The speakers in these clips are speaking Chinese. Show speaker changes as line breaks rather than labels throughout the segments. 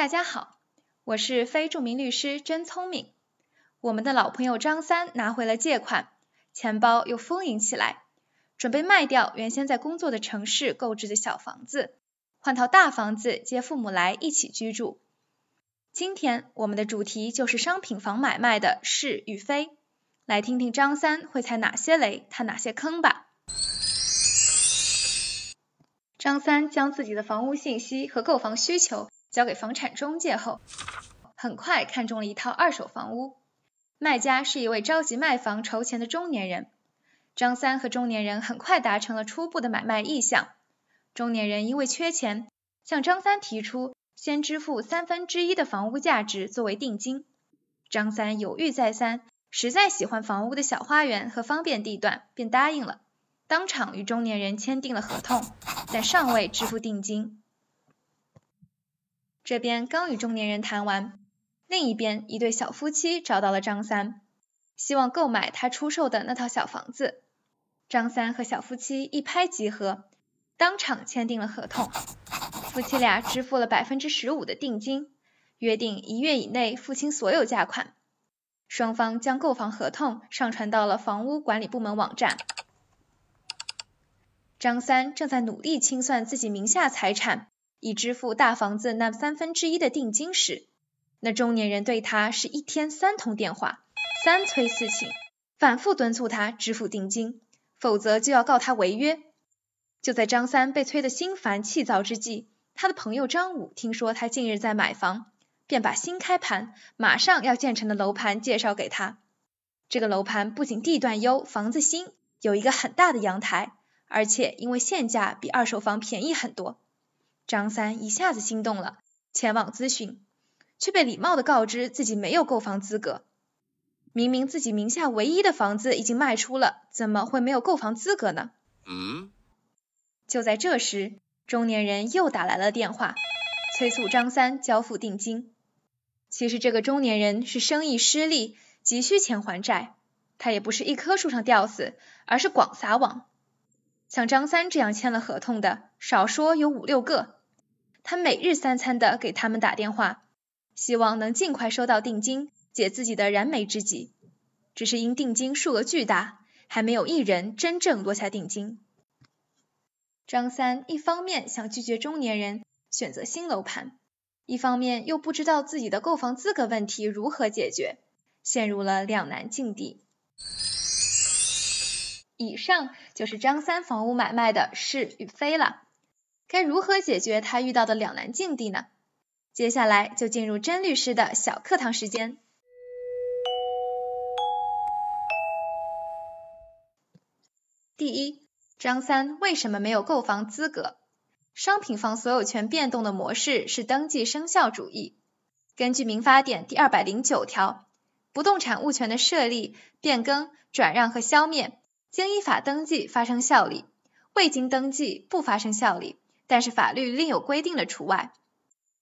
大家好，我是非著名律师真聪明。我们的老朋友张三拿回了借款，钱包又丰盈起来，准备卖掉原先在工作的城市购置的小房子，换套大房子接父母来一起居住。今天我们的主题就是商品房买卖的是与非，来听听张三会踩哪些雷，踏哪些坑吧。张三将自己的房屋信息和购房需求。交给房产中介后，很快看中了一套二手房屋。卖家是一位着急卖房筹钱的中年人。张三和中年人很快达成了初步的买卖意向。中年人因为缺钱，向张三提出先支付三分之一的房屋价值作为定金。张三犹豫再三，实在喜欢房屋的小花园和方便地段，便答应了，当场与中年人签订了合同，但尚未支付定金。这边刚与中年人谈完，另一边一对小夫妻找到了张三，希望购买他出售的那套小房子。张三和小夫妻一拍即合，当场签订了合同。夫妻俩支付了百分之十五的定金，约定一月以内付清所有价款。双方将购房合同上传到了房屋管理部门网站。张三正在努力清算自己名下财产。以支付大房子那三分之一的定金时，那中年人对他是一天三通电话，三催四请，反复敦促他支付定金，否则就要告他违约。就在张三被催得心烦气躁之际，他的朋友张五听说他近日在买房，便把新开盘、马上要建成的楼盘介绍给他。这个楼盘不仅地段优、房子新，有一个很大的阳台，而且因为现价比二手房便宜很多。张三一下子心动了，前往咨询，却被礼貌的告知自己没有购房资格。明明自己名下唯一的房子已经卖出了，怎么会没有购房资格呢？嗯。就在这时，中年人又打来了电话，催促张三交付定金。其实这个中年人是生意失利，急需钱还债。他也不是一棵树上吊死，而是广撒网。像张三这样签了合同的，少说有五六个。他每日三餐的给他们打电话，希望能尽快收到定金，解自己的燃眉之急。只是因定金数额巨大，还没有一人真正落下定金。张三一方面想拒绝中年人选择新楼盘，一方面又不知道自己的购房资格问题如何解决，陷入了两难境地。以上就是张三房屋买卖的是与非了。该如何解决他遇到的两难境地呢？接下来就进入甄律师的小课堂时间。第一，张三为什么没有购房资格？商品房所有权变动的模式是登记生效主义。根据民法典第二百零九条，不动产物权的设立、变更、转让和消灭，经依法登记发生效力，未经登记不发生效力。但是法律另有规定的除外。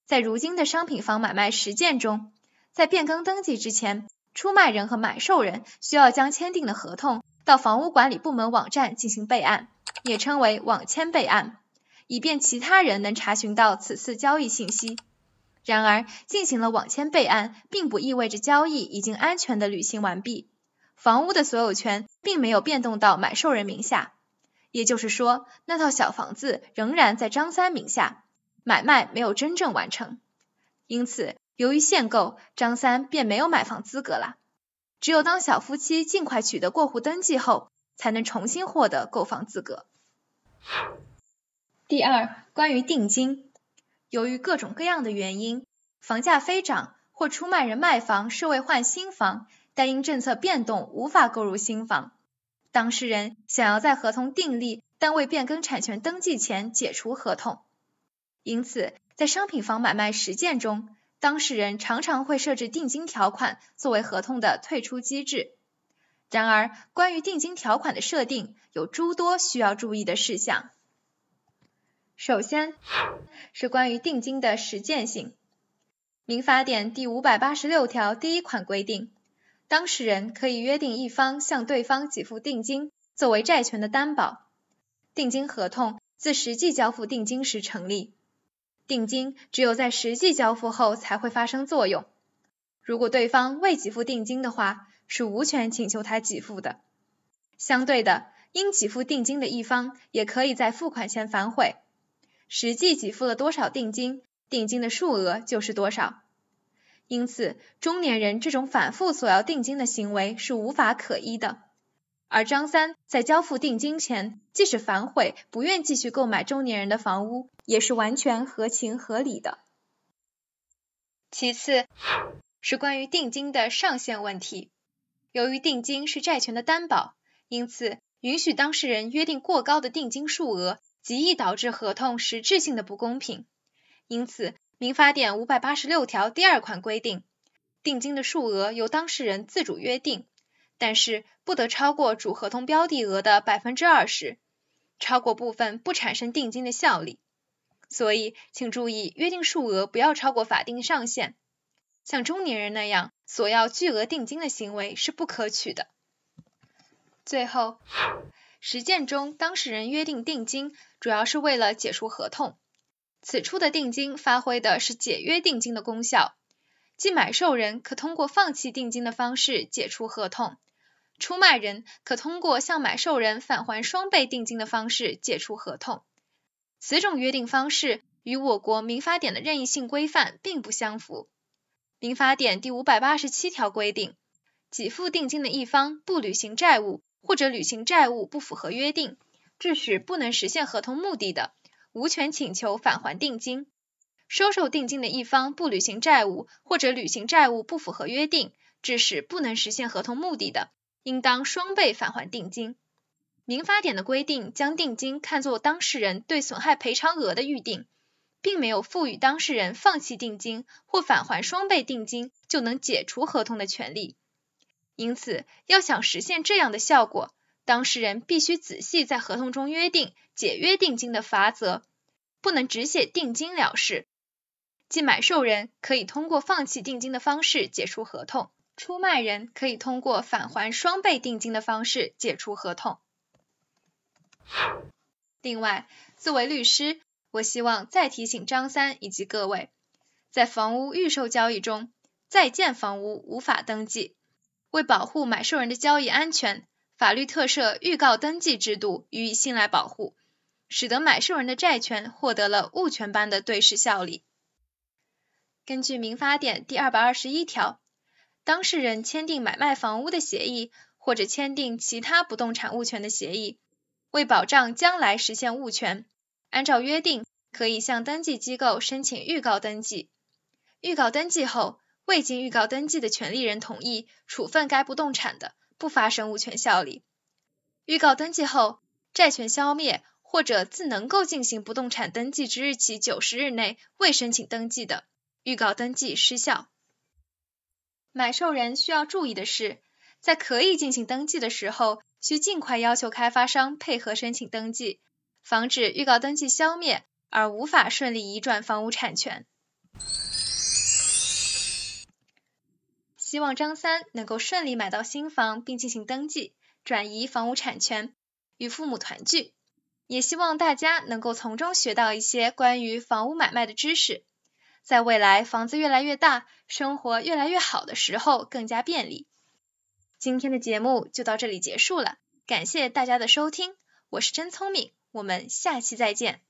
在如今的商品房买卖实践中，在变更登记之前，出卖人和买受人需要将签订的合同到房屋管理部门网站进行备案，也称为网签备案，以便其他人能查询到此次交易信息。然而，进行了网签备案，并不意味着交易已经安全的履行完毕，房屋的所有权并没有变动到买受人名下。也就是说，那套小房子仍然在张三名下，买卖没有真正完成。因此，由于限购，张三便没有买房资格了。只有当小夫妻尽快取得过户登记后，才能重新获得购房资格。第二，关于定金，由于各种各样的原因，房价飞涨，或出卖人卖房是为换新房，但因政策变动无法购入新房。当事人想要在合同订立但未变更产权登记前解除合同，因此在商品房买卖实践中，当事人常常会设置定金条款作为合同的退出机制。然而，关于定金条款的设定有诸多需要注意的事项。首先是关于定金的实践性。民法典第五百八十六条第一款规定。当事人可以约定一方向对方给付定金，作为债权的担保。定金合同自实际交付定金时成立。定金只有在实际交付后才会发生作用。如果对方未给付定金的话，是无权请求他给付的。相对的，应给付定金的一方也可以在付款前反悔。实际给付了多少定金，定金的数额就是多少。因此，中年人这种反复索要定金的行为是无法可依的。而张三在交付定金前，即使反悔，不愿继续购买中年人的房屋，也是完全合情合理的。其次，是关于定金的上限问题。由于定金是债权的担保，因此允许当事人约定过高的定金数额，极易导致合同实质性的不公平。因此，民法典五百八十六条第二款规定，定金的数额由当事人自主约定。但是不得超过主合同标的额的百分之二十，超过部分不产生定金的效力。所以，请注意约定数额不要超过法定上限。像中年人那样索要巨额定金的行为是不可取的。最后，实践中当事人约定定金主要是为了解除合同，此处的定金发挥的是解约定金的功效，即买受人可通过放弃定金的方式解除合同。出卖人可通过向买受人返还双倍定金的方式解除合同，此种约定方式与我国民法典的任意性规范并不相符。民法典第五百八十七条规定，给付定金的一方不履行债务，或者履行债务不符合约定，致使不能实现合同目的的，无权请求返还定金；收受定金的一方不履行债务，或者履行债务不符合约定，致使不能实现合同目的的。应当双倍返还定金。民法典的规定将定金看作当事人对损害赔偿额的预定，并没有赋予当事人放弃定金或返还双倍定金就能解除合同的权利。因此，要想实现这样的效果，当事人必须仔细在合同中约定解约定金的罚则，不能只写定金了事。即买受人可以通过放弃定金的方式解除合同。出卖人可以通过返还双倍定金的方式解除合同。另外，作为律师，我希望再提醒张三以及各位，在房屋预售交易中，在建房屋无法登记。为保护买受人的交易安全，法律特设预告登记制度予以信赖保护，使得买受人的债权获得了物权般的对视效力。根据民法典第二百二十一条。当事人签订买卖房屋的协议，或者签订其他不动产物权的协议，为保障将来实现物权，按照约定可以向登记机构申请预告登记。预告登记后，未经预告登记的权利人同意处分该不动产的，不发生物权效力。预告登记后，债权消灭或者自能够进行不动产登记之日起九十日内未申请登记的，预告登记失效。买受人需要注意的是，在可以进行登记的时候，需尽快要求开发商配合申请登记，防止预告登记消灭而无法顺利移转房屋产权。希望张三能够顺利买到新房并进行登记，转移房屋产权，与父母团聚。也希望大家能够从中学到一些关于房屋买卖的知识。在未来房子越来越大，生活越来越好的时候，更加便利。今天的节目就到这里结束了，感谢大家的收听，我是真聪明，我们下期再见。